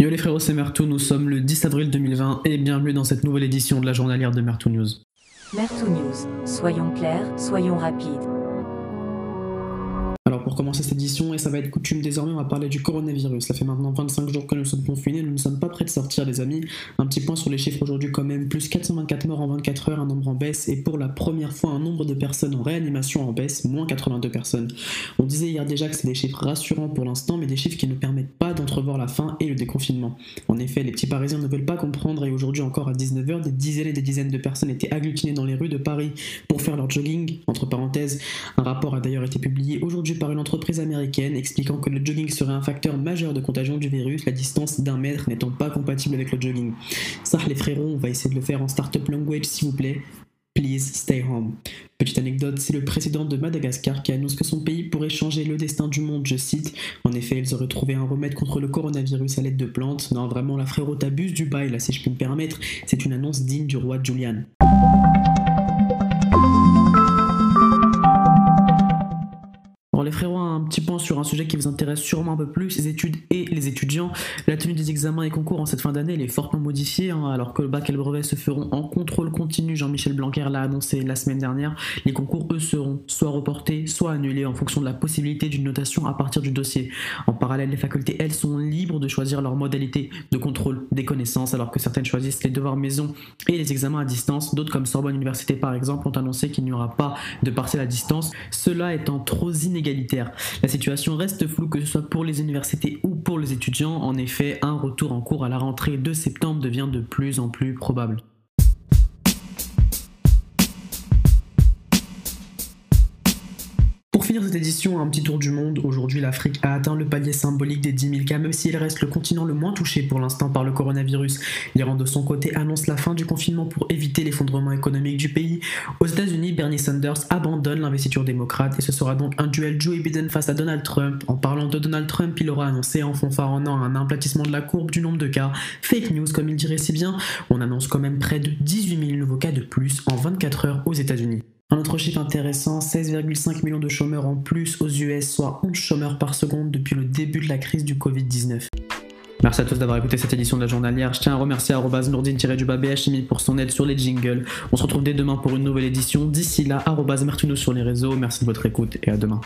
Yo les frérots, c'est Mertou, nous sommes le 10 avril 2020 et bienvenue dans cette nouvelle édition de la journalière de Mertou News. Mertou News, soyons clairs, soyons rapides. Alors pour commencer cette édition, et ça va être coutume désormais, on va parler du coronavirus. Ça fait maintenant 25 jours que nous sommes confinés, nous ne sommes pas prêts de sortir les amis. Un petit point sur les chiffres aujourd'hui quand même, plus 424 morts en 24 heures, un nombre en baisse, et pour la première fois un nombre de personnes en réanimation en baisse, moins 82 personnes. On disait hier déjà que c'est des chiffres rassurants pour l'instant, mais des chiffres qui ne permettent pas d'entrevoir la fin et le déconfinement. En effet, les petits Parisiens ne veulent pas comprendre, et aujourd'hui encore à 19h, des dizaines et des dizaines de personnes étaient agglutinées dans les rues de Paris pour faire leur jogging. Entre parenthèses, un rapport a d'ailleurs été publié aujourd'hui par une entreprise américaine expliquant que le jogging serait un facteur majeur de contagion du virus, la distance d'un mètre n'étant pas compatible avec le jogging. Ça, les frérots, on va essayer de le faire en startup language s'il vous plaît. Please stay home. Petite anecdote, c'est le président de Madagascar qui annonce que son pays pourrait changer le destin du monde, je cite. En effet, ils auraient trouvé un remède contre le coronavirus à l'aide de plantes. Non, vraiment, la frérot t'abuse du bail, là, si je puis me permettre. C'est une annonce digne du roi Julian. Sur un sujet qui vous intéresse sûrement un peu plus, les études et les étudiants. La tenue des examens et concours en cette fin d'année est fortement modifiée, hein, alors que le bac et le brevet se feront en contrôle continu. Jean-Michel Blanquer l'a annoncé la semaine dernière. Les concours, eux, seront soit reportés, soit annulés en fonction de la possibilité d'une notation à partir du dossier. En parallèle, les facultés, elles, sont libres de choisir leur modalité de contrôle des connaissances, alors que certaines choisissent les devoirs maison et les examens à distance. D'autres, comme Sorbonne Université par exemple, ont annoncé qu'il n'y aura pas de partiel à distance, cela étant trop inégal la situation reste floue que ce soit pour les universités ou pour les étudiants. En effet, un retour en cours à la rentrée de septembre devient de plus en plus probable. Finir cette édition, un petit tour du monde. Aujourd'hui, l'Afrique a atteint le palier symbolique des 10 000 cas, même s'il reste le continent le moins touché pour l'instant par le coronavirus. L'Iran, de son côté, annonce la fin du confinement pour éviter l'effondrement économique du pays. Aux États-Unis, Bernie Sanders abandonne l'investiture démocrate et ce sera donc un duel Joe Biden face à Donald Trump. En parlant de Donald Trump, il aura annoncé en fanfaronnant un aplatissement de la courbe du nombre de cas. Fake news, comme il dirait si bien. On annonce quand même près de 18 000 nouveaux cas de plus en 24 heures aux États-Unis. Un autre chiffre intéressant, 16,5 millions de chômeurs en plus aux US, soit 11 chômeurs par seconde depuis le début de la crise du Covid-19. Merci à tous d'avoir écouté cette édition de la journalière. Je tiens à remercier Nourdine-BHMI pour son aide sur les jingles. On se retrouve dès demain pour une nouvelle édition. D'ici là, Martino sur les réseaux. Merci de votre écoute et à demain.